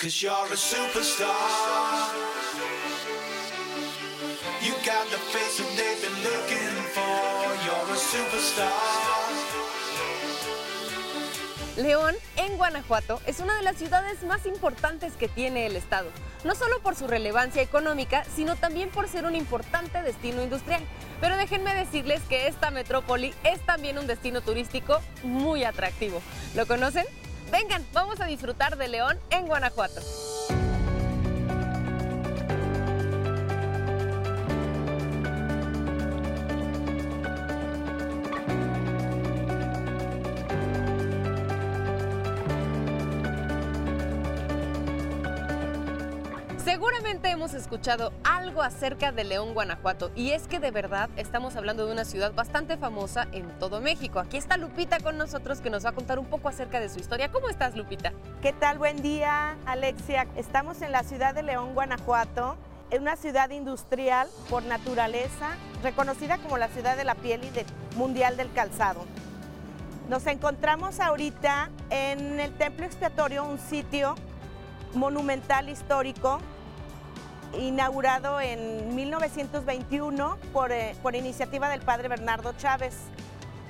Cause you're a superstar. You got the face that they've been looking for. You're a superstar. León, en Guanajuato, es una de las ciudades más importantes que tiene el estado, no solo por su relevancia económica, sino también por ser un importante destino industrial. Pero déjenme decirles que esta metrópoli es también un destino turístico muy atractivo. ¿Lo conocen? Vengan, vamos a disfrutar de León en Guanajuato. Seguramente hemos escuchado algo acerca de León, Guanajuato, y es que de verdad estamos hablando de una ciudad bastante famosa en todo México. Aquí está Lupita con nosotros que nos va a contar un poco acerca de su historia. ¿Cómo estás, Lupita? ¿Qué tal? Buen día, Alexia. Estamos en la ciudad de León, Guanajuato, en una ciudad industrial por naturaleza, reconocida como la ciudad de la piel y de mundial del calzado. Nos encontramos ahorita en el Templo Expiatorio, un sitio monumental histórico inaugurado en 1921 por, eh, por iniciativa del padre Bernardo Chávez.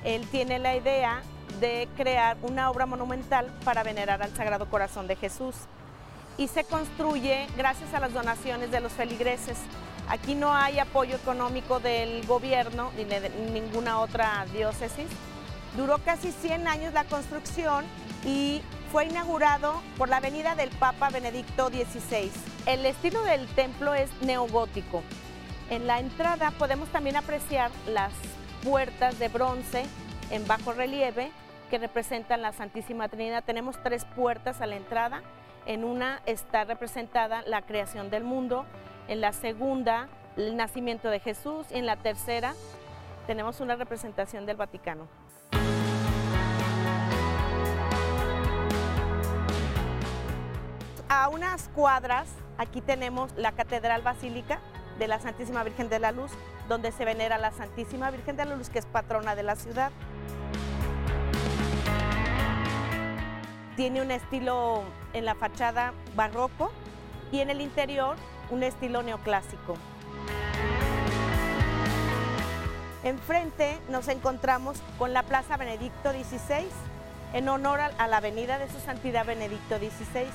Él tiene la idea de crear una obra monumental para venerar al Sagrado Corazón de Jesús y se construye gracias a las donaciones de los feligreses. Aquí no hay apoyo económico del gobierno ni de ninguna otra diócesis. Duró casi 100 años la construcción y fue inaugurado por la avenida del Papa Benedicto XVI. El estilo del templo es neogótico. En la entrada podemos también apreciar las puertas de bronce en bajo relieve que representan la Santísima Trinidad. Tenemos tres puertas a la entrada. En una está representada la creación del mundo, en la segunda el nacimiento de Jesús y en la tercera tenemos una representación del Vaticano. A unas cuadras, aquí tenemos la Catedral Basílica de la Santísima Virgen de la Luz, donde se venera la Santísima Virgen de la Luz, que es patrona de la ciudad. Tiene un estilo en la fachada barroco y en el interior un estilo neoclásico. Enfrente nos encontramos con la Plaza Benedicto XVI, en honor a la avenida de su santidad Benedicto XVI.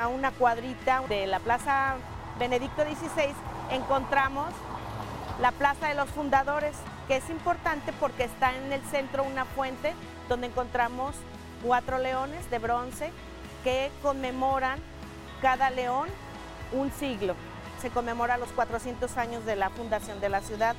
A una cuadrita de la Plaza Benedicto XVI encontramos la Plaza de los Fundadores, que es importante porque está en el centro una fuente donde encontramos cuatro leones de bronce que conmemoran cada león un siglo. Se conmemora los 400 años de la fundación de la ciudad.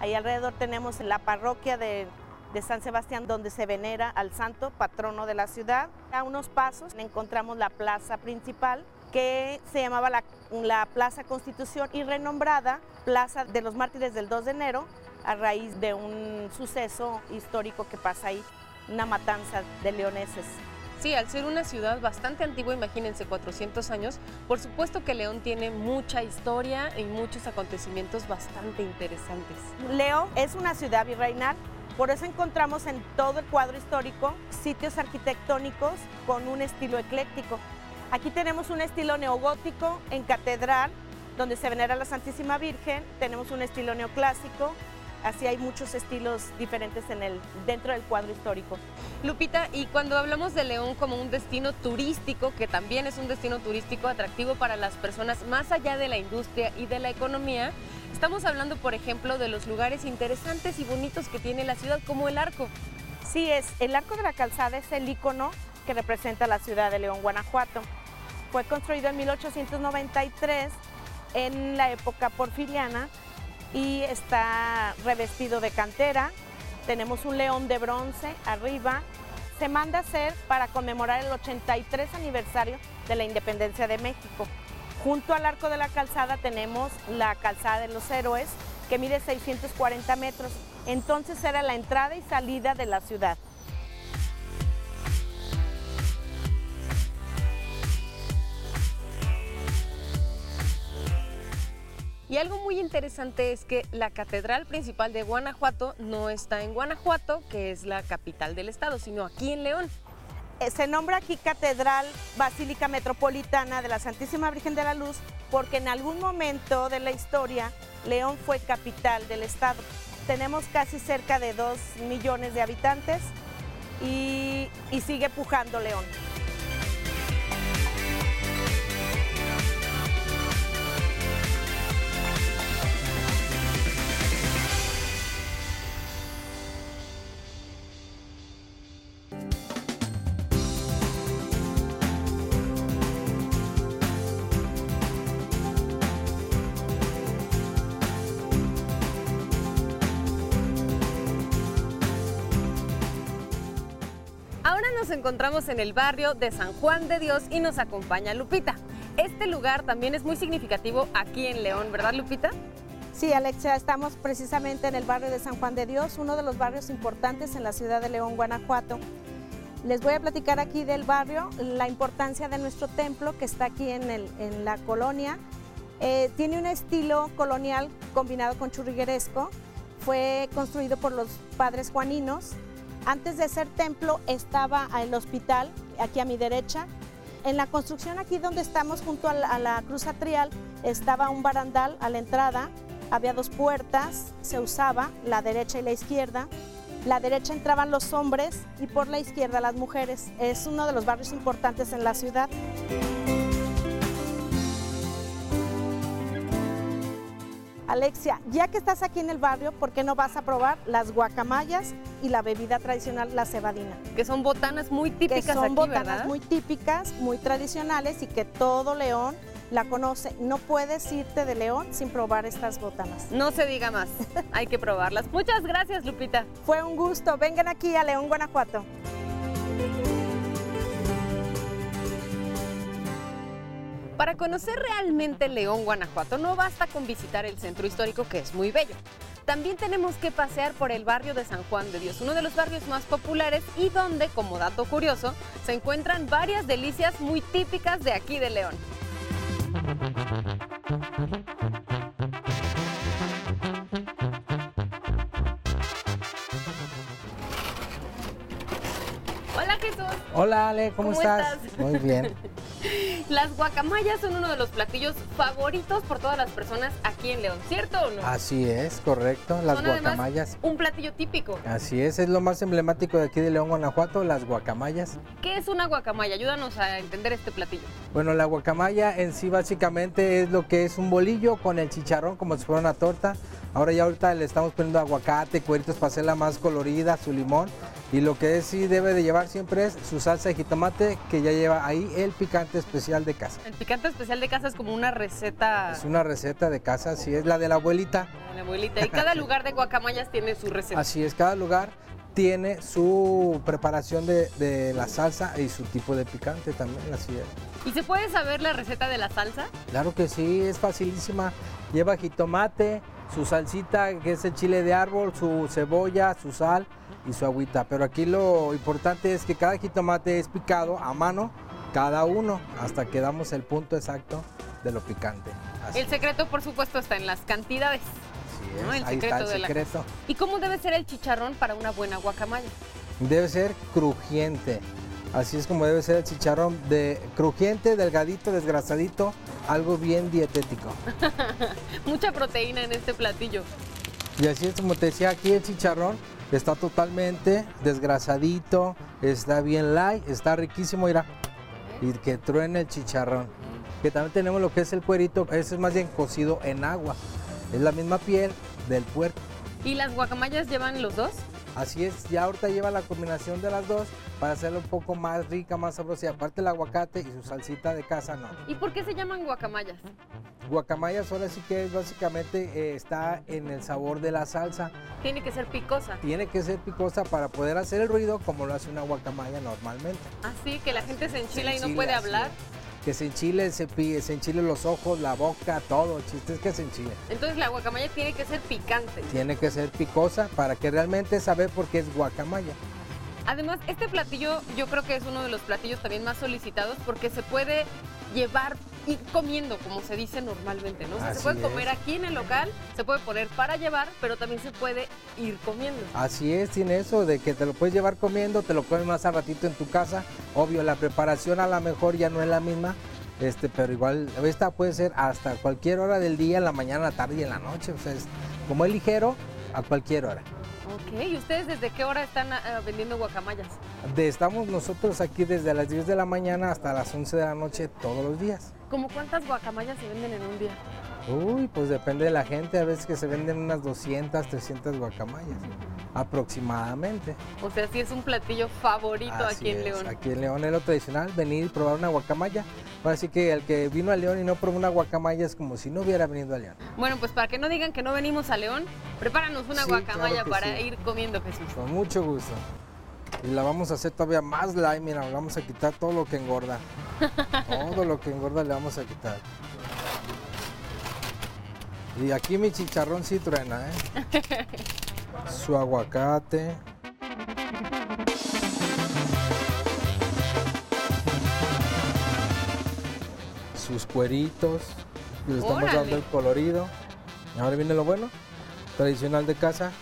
Ahí alrededor tenemos la parroquia de, de, San Sebastián donde se venera al santo patrono de la ciudad. A unos pasos encontramos la plaza principal que se llamaba la, la Plaza Constitución y renombrada Plaza de los Mártires del 2 de enero a raíz de un suceso histórico que pasa ahí, una matanza de leoneses. Sí, al ser una ciudad bastante antigua, imagínense 400 años, por supuesto que León tiene mucha historia y muchos acontecimientos bastante interesantes. León es una ciudad virreinal, por eso encontramos en todo el cuadro histórico sitios arquitectónicos con un estilo ecléctico. Aquí tenemos un estilo neogótico en catedral, donde se venera la Santísima Virgen, tenemos un estilo neoclásico, así hay muchos estilos diferentes dentro del cuadro histórico. Lupita, y cuando hablamos de León como un destino turístico, que también es un destino turístico atractivo para las personas más allá de la industria y de la economía, estamos hablando, por ejemplo, de los lugares interesantes y bonitos que tiene la ciudad, como el arco. Sí, es, el Arco de la Calzada es el icono que representa la ciudad de León, Guanajuato. Fue construido en 1893 en la época porfiriana y está revestido de cantera. Tenemos un león de bronce arriba. Se manda a hacer para conmemorar el 83 aniversario de la independencia de México. Junto al Arco de la Calzada tenemos la Calzada de los Héroes, que mide 640 metros. Entonces era la entrada y salida de la ciudad. Y algo muy interesante es que la Catedral Principal de Guanajuato no está en Guanajuato, que es la capital del estado, sino aquí en León. Eh, Se nombra aquí Catedral Basílica Metropolitana de la Santísima Virgen de la Luz porque en algún momento de la historia León fue capital del estado. Tenemos casi cerca de 2 millones de habitantes y, y sigue pujando León. Nos encontramos en el barrio de San Juan de Dios y nos acompaña Lupita. Este lugar también es muy significativo aquí en León, ¿verdad Lupita? Sí, Alexia, estamos precisamente en el barrio de San Juan de Dios, uno de los barrios importantes en la ciudad de León, Guanajuato. Les voy a platicar aquí del barrio, la importancia de nuestro templo que está aquí en, la colonia. Eh, tiene un estilo colonial combinado con churrigueresco. Fue construido por los padres juaninos. Antes de ser templo estaba el hospital, aquí a mi derecha. En la construcción aquí donde estamos junto a la, cruz atrial estaba un barandal a la entrada. Había dos puertas, se usaba la derecha y la izquierda. La derecha entraban los hombres y por la izquierda las mujeres. Es uno de los barrios importantes en la ciudad. Alexia, ya que estás aquí en el barrio, ¿por qué no vas a probar las guacamayas y la bebida tradicional, la cebadina? Que son botanas muy Que típicas son aquí, botanas ¿verdad? muy típicas, muy tradicionales y que todo León la conoce. No puedes irte de León sin probar estas botanas. No se diga más, hay que probarlas. Muchas gracias Lupita. Fue un gusto. Vengan aquí a León, Guanajuato. Para conocer realmente León, Guanajuato, no basta con visitar el centro histórico, que es muy bello. También tenemos que pasear por el barrio de San Juan de Dios, uno de los barrios más populares y donde, como dato curioso, se encuentran varias delicias muy típicas de aquí de León. Hola Jesús. Hola Ale, ¿cómo, ¿Cómo estás? estás? Muy bien. Las guacamayas son uno de los platillos favoritos por todas las personas aquí en León, ¿cierto o no? Así es, correcto. Las Son guacamayas. un platillo típico. Así es, es lo más emblemático de aquí de León, Guanajuato, las guacamayas. ¿Qué es una guacamaya? Ayúdanos a entender este platillo. Bueno, la guacamaya en sí básicamente es lo que es un bolillo con el chicharrón como si fuera una torta. Ahora ya ahorita le estamos poniendo aguacate, cueritos para hacerla más colorida, su limón. Y lo que sí debe de llevar siempre es su salsa de jitomate que ya lleva ahí el picante especial de casa. El picante especial de casa es como una receta Es una receta de casa, así es, la de la abuelita. la abuelita. Y cada lugar de guacamayas tiene su receta. Así es, cada lugar tiene su preparación de, de la salsa y su tipo de picante también, así es. ¿Y se puede saber la receta de la salsa? Claro que sí, es facilísima. Lleva jitomate, su salsita, que es el chile de árbol, su cebolla, su sal y su agüita. Pero aquí lo importante es que cada jitomate es picado a mano, cada uno, hasta que damos el punto exacto de lo picante. Así, El secreto, por supuesto, está en las cantidades. así ¿no? es, El ahí está secreto el de la. ¿Y cómo debe ser el chicharrón para una buena guacamaya? Debe ser crujiente. Así es como debe ser el chicharrón de crujiente, delgadito, desgrasadito, algo bien dietético. Mucha proteína en este platillo. Y así es como te decía aquí el chicharrón está totalmente desgrasadito, está bien light, está riquísimo, mira. Y que truene el chicharrón. Que también tenemos lo que es el cuerito, ese es más bien cocido en agua. Es la misma piel del puerco. ¿Y las guacamayas llevan los dos? Así es, ya ahorita lleva la combinación de las dos para hacerla un poco más rica, más sabrosa. Y aparte el aguacate y su salsita de casa, no. ¿Y por qué se llaman guacamayas? Guacamayas ahora sí que es básicamente eh, está en el sabor de la salsa. Tiene que ser picosa. Tiene que ser picosa para poder hacer el ruido como lo hace una guacamaya normalmente. Así que la gente se enchila y no puede hablar. es. Que se enchile, se, se enchile los ojos, la boca, todo. El chiste es que se enchile. Entonces la guacamaya tiene que ser picante. Tiene que ser picosa para que realmente saber por qué es guacamaya. Además, este platillo yo creo que es uno de los platillos también más solicitados porque se puede llevar ir comiendo, como se dice normalmente, ¿no? O sea, se puede es. comer aquí en el local, se puede poner para llevar, pero también se puede ir comiendo. Así es, tiene eso de que te lo puedes llevar comiendo, te lo comes más al ratito en tu casa. Obvio, la preparación a lo mejor ya no es la misma, este, pero igual esta puede ser hasta cualquier hora del día, en la mañana, la tarde y en la noche. O sea, es, como es ligero, a cualquier hora. Ok, ¿y ustedes desde qué hora están ah, vendiendo guacamayas? De- estamos nosotros aquí desde las 10 de la mañana hasta las 11 de la noche todos los días. ¿Cómo cuántas guacamayas se venden en un día? Uy, pues depende de la gente, a veces que se venden unas 200, 300 guacamayas, aproximadamente. O sea, sí es un platillo favorito Así aquí en es, León. Aquí en León es lo tradicional, venir y probar una guacamaya. Así que el que vino a León y no probó una guacamaya es como si no hubiera venido a León. Bueno, pues para que no digan que no venimos a León, prepáranos una Sí, guacamaya claro para sí. ir comiendo, Jesús. Con mucho gusto. Y la vamos a hacer todavía más light, mira, vamos a quitar todo lo que engorda. todo lo que engorda le vamos a quitar. Y aquí mi chicharrón sí truena, ¿eh? Su aguacate. Sus cueritos. Le estamos Órale. dando el colorido. Y ahora viene lo bueno. Tradicional de casa.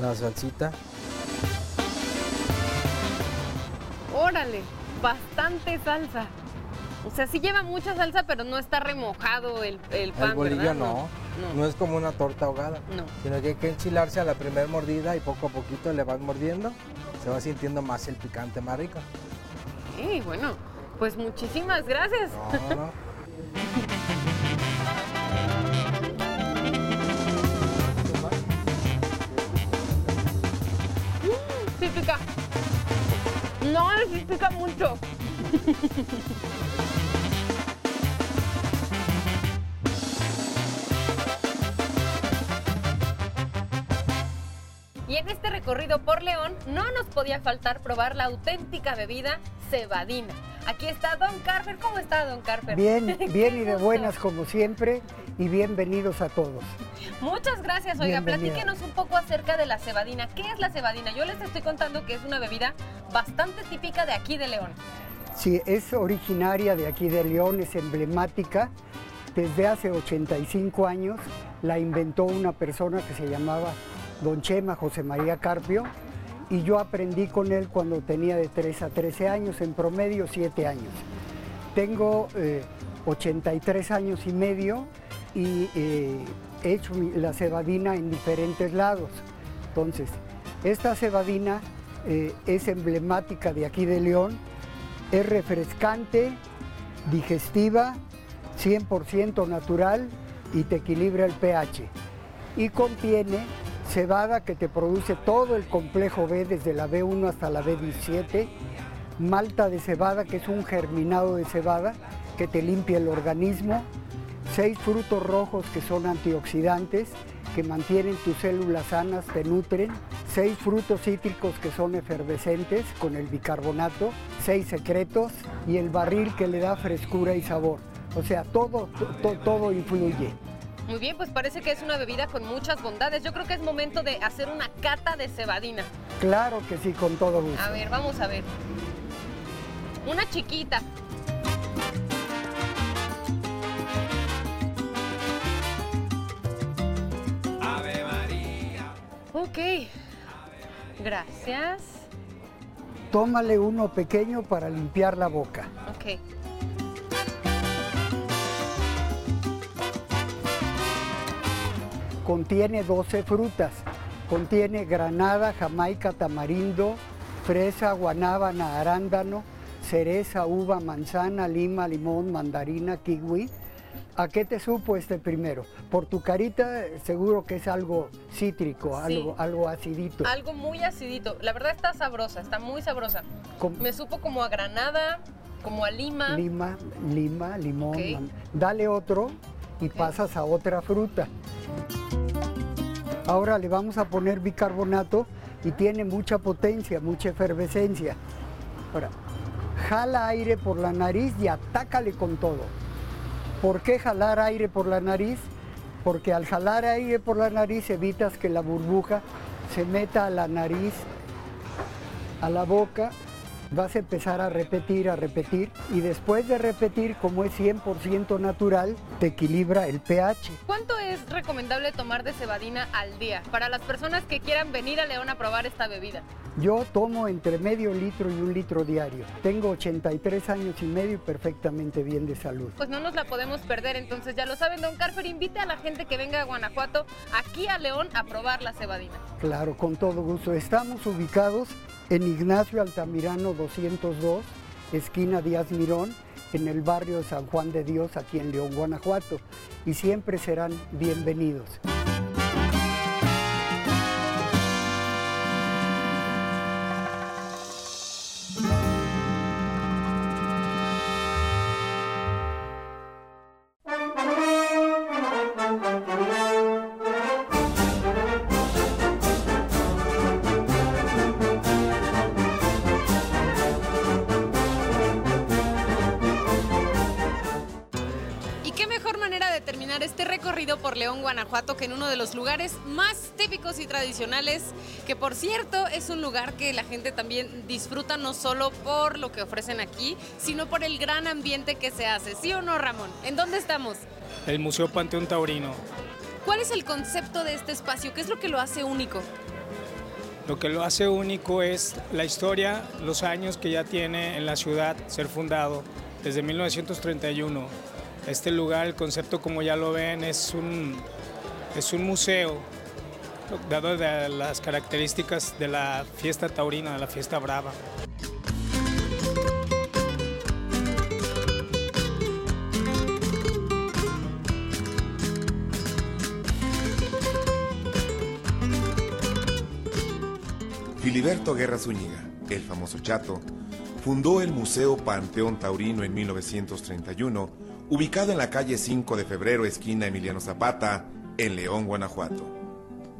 La salsita. Órale, bastante salsa. O sea, sí lleva mucha salsa, pero no está remojado el, el pan, el bolillo no. No. No es como una torta ahogada. No. Sino que hay que enchilarse a la primera mordida y poco a poquito le vas mordiendo. Se va sintiendo más el picante más rico. Sí, bueno, pues muchísimas gracias. No, no. Sí pica. No, sí pica mucho. recorrido por León no nos podía faltar probar la auténtica bebida cebadina. Aquí está Don Carver. ¿Cómo está Don Carver? Bien, bien y de buenas como siempre y bienvenidos a todos. Muchas gracias. Oiga, Bienvenida. platíquenos un poco acerca de la cebadina. ¿Qué es la cebadina? Yo les estoy contando que es una bebida bastante típica de aquí de León. Sí, es originaria de aquí de León, es emblemática. Desde hace 85 años la inventó una persona que se llamaba Don Chema José María Carpio y yo aprendí con él cuando tenía de 3 a 13 años, en promedio 7 años. Tengo eh, 83 años y medio y eh, he hecho la cebadina en diferentes lados. Entonces, esta cebadina eh, es emblemática de aquí de León, es refrescante, digestiva, 100% natural y te equilibra el pH. Y contiene cebada que te produce todo el complejo B desde la B1 hasta la B17, malta de cebada que es un germinado de cebada que te limpia el organismo, seis frutos rojos que son antioxidantes que mantienen tus células sanas, te nutren, seis frutos cítricos que son efervescentes con el bicarbonato, seis secretos y el barril que le da frescura y sabor. O sea, todo, to- todo influye. Muy bien, pues parece que es una bebida con muchas bondades. Yo creo que es momento de hacer una cata de cebadina. Claro que sí, con todo gusto. A ver, vamos a ver. Una chiquita. Ave María. Ok. Gracias. Tómale uno pequeño para limpiar la boca. Ok. Contiene 12 frutas. Contiene granada, jamaica, tamarindo, fresa, guanábana, arándano, cereza, uva, manzana, lima, limón, mandarina, kiwi. ¿A qué te supo este primero? Por tu carita seguro que es algo cítrico, Sí. algo, algo acidito. Algo muy acidito. La verdad está sabrosa, está muy sabrosa. Com- Me supo como a granada, como a lima. Lima, lima, limón. Dale otro y pasas a otra fruta. Ahora le vamos a poner bicarbonato y tiene mucha potencia, mucha efervescencia. Ahora, jala aire por la nariz y atácale con todo. ¿Por qué jalar aire por la nariz? Porque al jalar aire por la nariz evitas que la burbuja se meta a la nariz, a la boca Vas a empezar a repetir, a repetir y después de repetir, como es 100% natural, te equilibra el pH. ¿Cuánto es recomendable tomar de cebadina al día para las personas que quieran venir a León a probar esta bebida? Yo tomo entre medio litro y un litro diario. Tengo 83 años y medio y perfectamente bien de salud. Pues no nos la podemos perder, entonces ya lo saben, don Carfer, invite a la gente que venga a Guanajuato, aquí a León, a probar la cebadina. Claro, con todo gusto. Estamos ubicados en Ignacio Altamirano 202, esquina Díaz Mirón, en el barrio San Juan de Dios, aquí en León, Guanajuato. Y siempre serán bienvenidos. Qué mejor manera de terminar este recorrido por León, Guanajuato, que en uno de los lugares más típicos y tradicionales, que por cierto es un lugar que la gente también disfruta no solo por lo que ofrecen aquí, sino por el gran ambiente que se hace. ¿Sí o no, Ramón? ¿En dónde estamos? El Museo Panteón Taurino. ¿Cuál es el concepto de este espacio? ¿Qué es lo que lo hace único? Lo que lo hace único es la historia, los años que ya tiene en la ciudad ser fundado, desde 1931. Este lugar, el concepto como ya lo ven, es un, es un museo, dado de las características de la fiesta taurina, de la fiesta brava. Filiberto Guerra Zúñiga, el famoso Chato, fundó el Museo Panteón Taurino en 1931, ubicado en la calle 5 de Febrero, esquina Emiliano Zapata, en León, Guanajuato.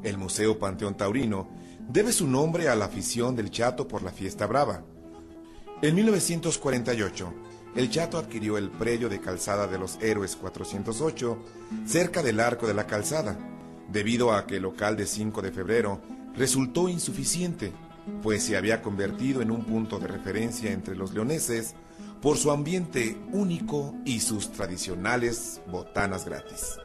El Museo Panteón Taurino debe su nombre a la afición del Chato por la fiesta brava. En 1948, el Chato adquirió el predio de calzada de los Héroes 408, cerca del Arco de la Calzada, debido a que el local de 5 de febrero resultó insuficiente, pues se había convertido en un punto de referencia entre los leoneses por su ambiente único y sus tradicionales botanas gratis.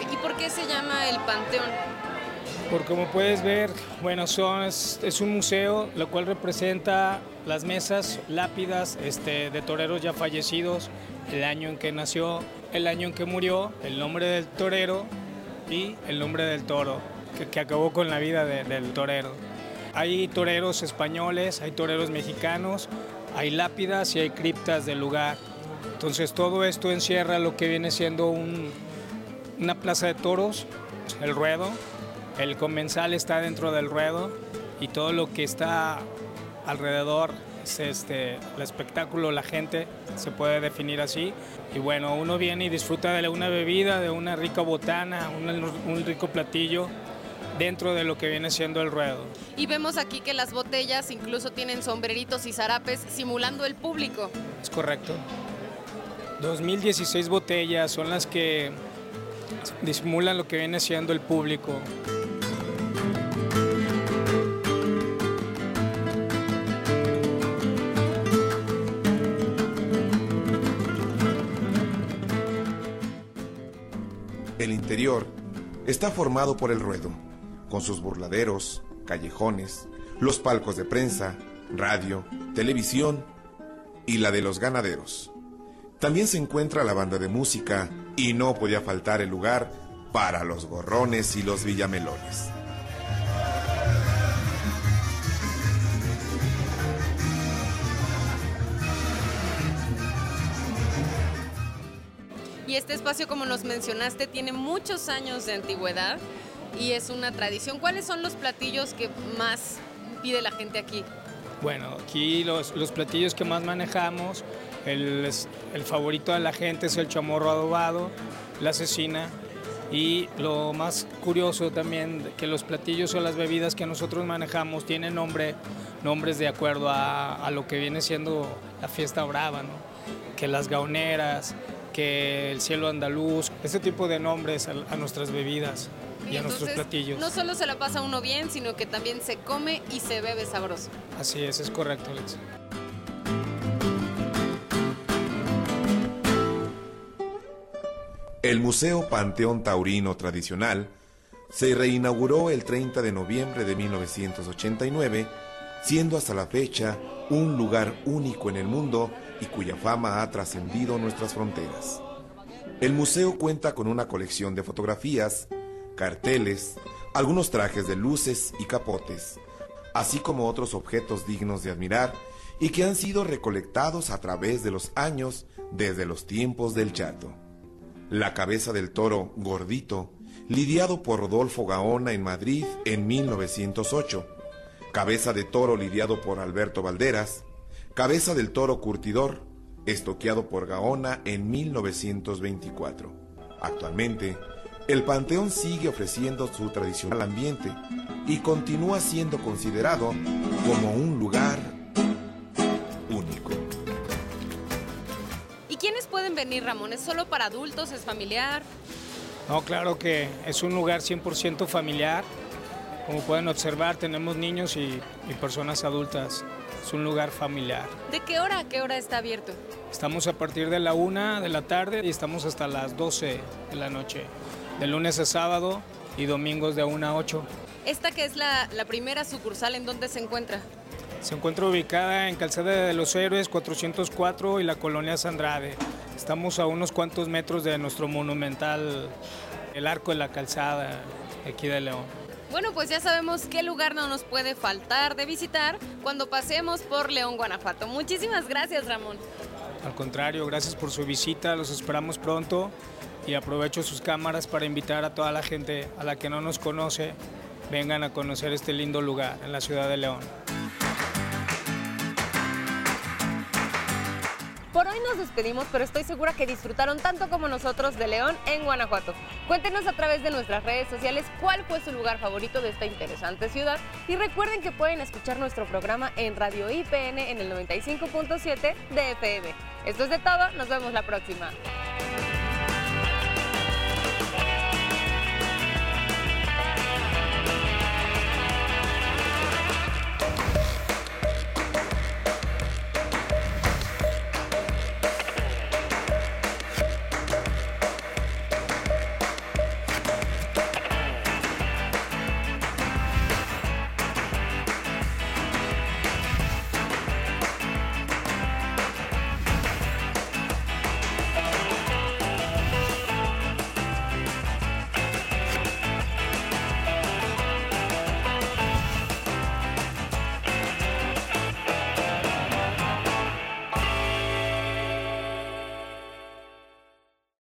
¿Y se llama el Panteón? Porque como puedes ver, bueno, son, es, un museo, lo cual representa las mesas, lápidas este, de toreros ya fallecidos, el año en que nació, el año en que murió, el nombre del torero y el nombre del toro, que, acabó con la vida de- del torero. Hay toreros españoles, hay toreros mexicanos, hay lápidas y hay criptas del lugar. Entonces todo esto encierra lo que viene siendo un, una plaza de toros, el ruedo, el comensal está dentro del ruedo y todo lo que está alrededor es este, el espectáculo, la gente, se puede definir así. Y bueno, uno viene y disfruta de una bebida, de una rica botana, un, un rico platillo dentro de lo que viene siendo el ruedo. Y vemos aquí que las botellas incluso tienen sombreritos y zarapes simulando el público. Es correcto. 2016 botellas son las que disimulan lo que viene siendo el público. Está formado por el ruedo, con sus burladeros, callejones, los palcos de prensa, radio, televisión y la de los ganaderos. También se encuentra la banda de música y no podía faltar el lugar para los gorrones y los villamelones. Este espacio, como nos mencionaste, tiene muchos años de antigüedad y es una tradición. ¿Cuáles son los platillos que más pide la gente aquí? Bueno, aquí los, los platillos que más manejamos, el, el favorito de la gente es el chamorro adobado, la cecina Y lo más curioso también, que los platillos o las bebidas que nosotros manejamos tienen nombre, nombres de acuerdo a, a lo que viene siendo la fiesta brava, ¿no? que las gaoneras, que el cielo andaluz, ese tipo de nombres a, a nuestras bebidas y, a nuestros platillos. No solo se la pasa uno bien, sino que también se come y se bebe sabroso. Así es, es correcto, Alex. El Museo Panteón Taurino Tradicional se reinauguró el 30 de noviembre de 1989, siendo hasta la fecha un lugar único en el mundo y cuya fama ha trascendido nuestras fronteras. El museo cuenta con una colección de fotografías, carteles, algunos trajes de luces y capotes, así como otros objetos dignos de admirar y que han sido recolectados a través de los años desde los tiempos del Chato. La cabeza del toro gordito, lidiado por Rodolfo Gaona en Madrid en 1908. Cabeza de toro lidiado por Alberto Valderas. Cabeza del toro curtidor, estoqueado por Gaona en 1924. Actualmente, el Panteón sigue ofreciendo su tradicional ambiente y continúa siendo considerado como un lugar único. ¿Y quiénes pueden venir, Ramón? ¿Es solo para adultos? ¿Es familiar? No, claro que es un lugar 100% familiar. Como pueden observar, tenemos niños y, y personas adultas. Es un lugar familiar. ¿De qué hora a qué hora está abierto? Estamos a partir de la una de la tarde y estamos hasta las 12 de la noche. De lunes a sábado y domingos de 1 a 8. Esta que es la, la primera sucursal, ¿en dónde se encuentra? Se encuentra ubicada en Calzada de los Héroes 404 y la colonia Sandrade. Estamos a unos cuantos metros de nuestro monumental, el Arco de la Calzada, aquí de León. Bueno, pues ya sabemos qué lugar no nos puede faltar de visitar cuando pasemos por León, Guanajuato. Muchísimas gracias, Ramón. Al contrario, gracias por su visita, los esperamos pronto y aprovecho sus cámaras para invitar a toda la gente a la que no nos conoce, vengan a conocer este lindo lugar en la ciudad de León. Por hoy nos despedimos, pero estoy segura que disfrutaron tanto como nosotros de León en Guanajuato. Cuéntenos a través de nuestras redes sociales cuál fue su lugar favorito de esta interesante ciudad y recuerden que pueden escuchar nuestro programa en Radio IPN en el 95.7 de FM. Esto es de todo, nos vemos la próxima.